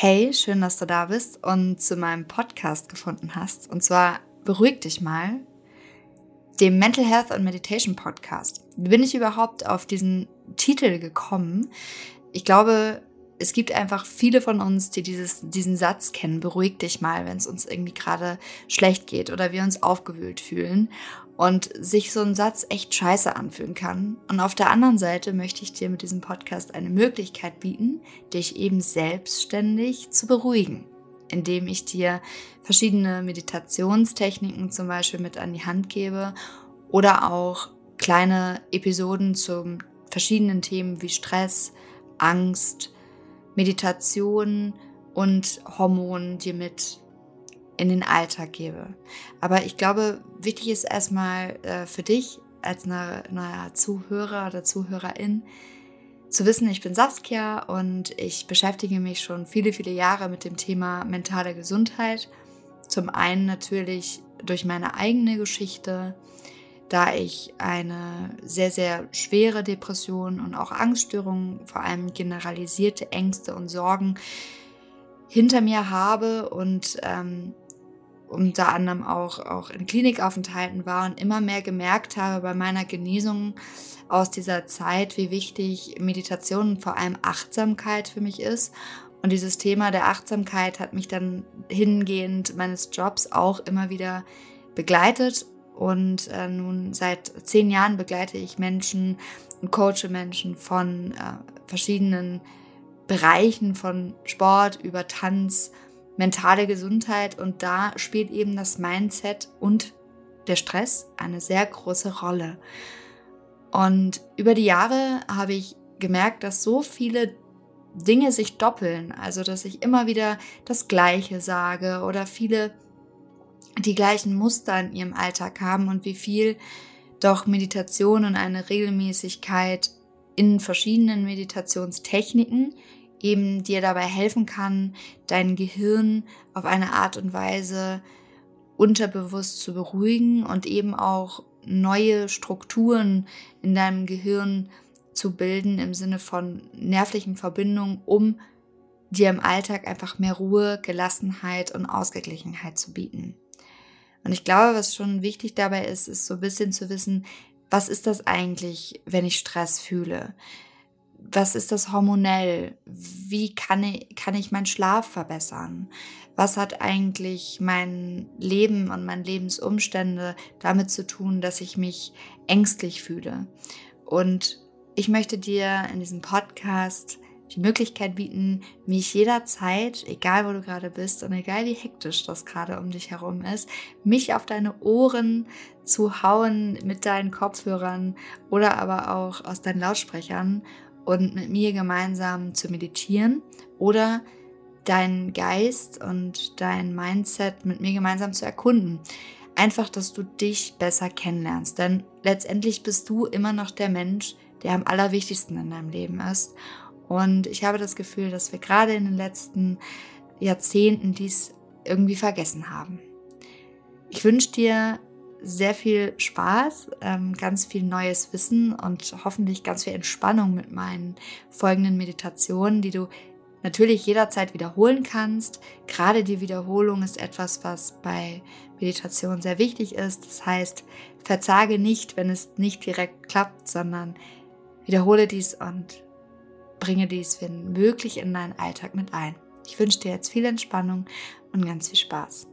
Hey, schön, dass du da bist und zu meinem Podcast gefunden hast. Und zwar Beruhig dich mal, dem Mental Health and Meditation Podcast. Wie bin ich überhaupt auf diesen Titel gekommen? Ich glaube, es gibt einfach viele von uns, die dieses, diesen Satz kennen, beruhig dich mal, wenn es uns irgendwie gerade schlecht geht oder wir uns aufgewühlt fühlen und sich so ein Satz echt scheiße anfühlen kann. Und auf der anderen Seite möchte ich dir mit diesem Podcast eine Möglichkeit bieten, dich eben selbstständig zu beruhigen, indem ich dir verschiedene Meditationstechniken zum Beispiel mit an die Hand gebe oder auch kleine Episoden zu verschiedenen Themen wie Stress, Angst, Meditation und Hormonen dir mit in den Alltag gebe. Aber ich glaube, wichtig ist erstmal äh, für dich als eine, eine Zuhörer oder Zuhörerin zu wissen, ich bin Saskia und ich beschäftige mich schon viele, viele Jahre mit dem Thema mentale Gesundheit. Zum einen natürlich durch meine eigene Geschichte, da ich eine sehr, sehr schwere Depression und auch Angststörungen, vor allem generalisierte Ängste und Sorgen hinter mir habe und ähm, unter anderem auch, auch in Klinikaufenthalten war und immer mehr gemerkt habe bei meiner Genesung aus dieser Zeit, wie wichtig Meditation und vor allem Achtsamkeit für mich ist. Und dieses Thema der Achtsamkeit hat mich dann hingehend meines Jobs auch immer wieder begleitet und äh, nun seit zehn Jahren begleite ich Menschen und coache Menschen von äh, verschiedenen Bereichen, von Sport über Tanz, mentale Gesundheit. Und da spielt eben das Mindset und der Stress eine sehr große Rolle. Und über die Jahre habe ich gemerkt, dass so viele Dinge sich doppeln. Also, dass ich immer wieder das Gleiche sage oder viele die gleichen Muster in ihrem Alltag haben und wie viel doch Meditation und eine Regelmäßigkeit in verschiedenen Meditationstechniken eben dir dabei helfen kann, dein Gehirn auf eine Art und Weise unterbewusst zu beruhigen und eben auch neue Strukturen in deinem Gehirn zu bilden im Sinne von nervlichen Verbindungen, um dir im Alltag einfach mehr Ruhe, Gelassenheit und Ausgeglichenheit zu bieten. Und ich glaube, was schon wichtig dabei ist, ist so ein bisschen zu wissen, was ist das eigentlich, wenn ich Stress fühle? Was ist das hormonell? Wie kann ich, kann ich meinen Schlaf verbessern? Was hat eigentlich mein Leben und meine Lebensumstände damit zu tun, dass ich mich ängstlich fühle? Und ich möchte dir in diesem Podcast die Möglichkeit bieten, mich jederzeit, egal wo du gerade bist und egal wie hektisch das gerade um dich herum ist, mich auf deine Ohren zu hauen mit deinen Kopfhörern oder aber auch aus deinen Lautsprechern und mit mir gemeinsam zu meditieren oder deinen Geist und dein Mindset mit mir gemeinsam zu erkunden. Einfach, dass du dich besser kennenlernst. Denn letztendlich bist du immer noch der Mensch, der am allerwichtigsten in deinem Leben ist. Und ich habe das Gefühl, dass wir gerade in den letzten Jahrzehnten dies irgendwie vergessen haben. Ich wünsche dir sehr viel Spaß, ähm, ganz viel neues Wissen und hoffentlich ganz viel Entspannung mit meinen folgenden Meditationen, die du natürlich jederzeit wiederholen kannst. Gerade die Wiederholung ist etwas, was bei Meditation sehr wichtig ist. Das heißt, verzage nicht, wenn es nicht direkt klappt, sondern wiederhole dies und bringe dies, wenn möglich, in deinen Alltag mit ein. Ich wünsche dir jetzt viel Entspannung und ganz viel Spaß.